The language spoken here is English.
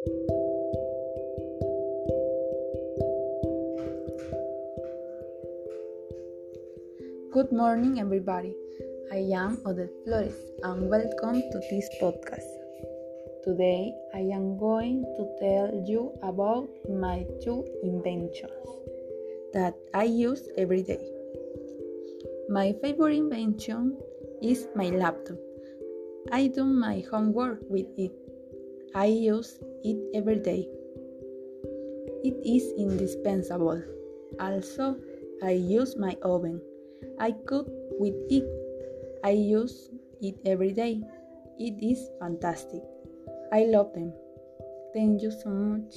Good morning, everybody. I am Odette Flores, and welcome to this podcast. Today, I am going to tell you about my two inventions that I use every day. My favorite invention is my laptop. I do my homework with it. I use it every day. It is indispensable. Also, I use my oven. I cook with it. I use it every day. It is fantastic. I love them. Thank you so much.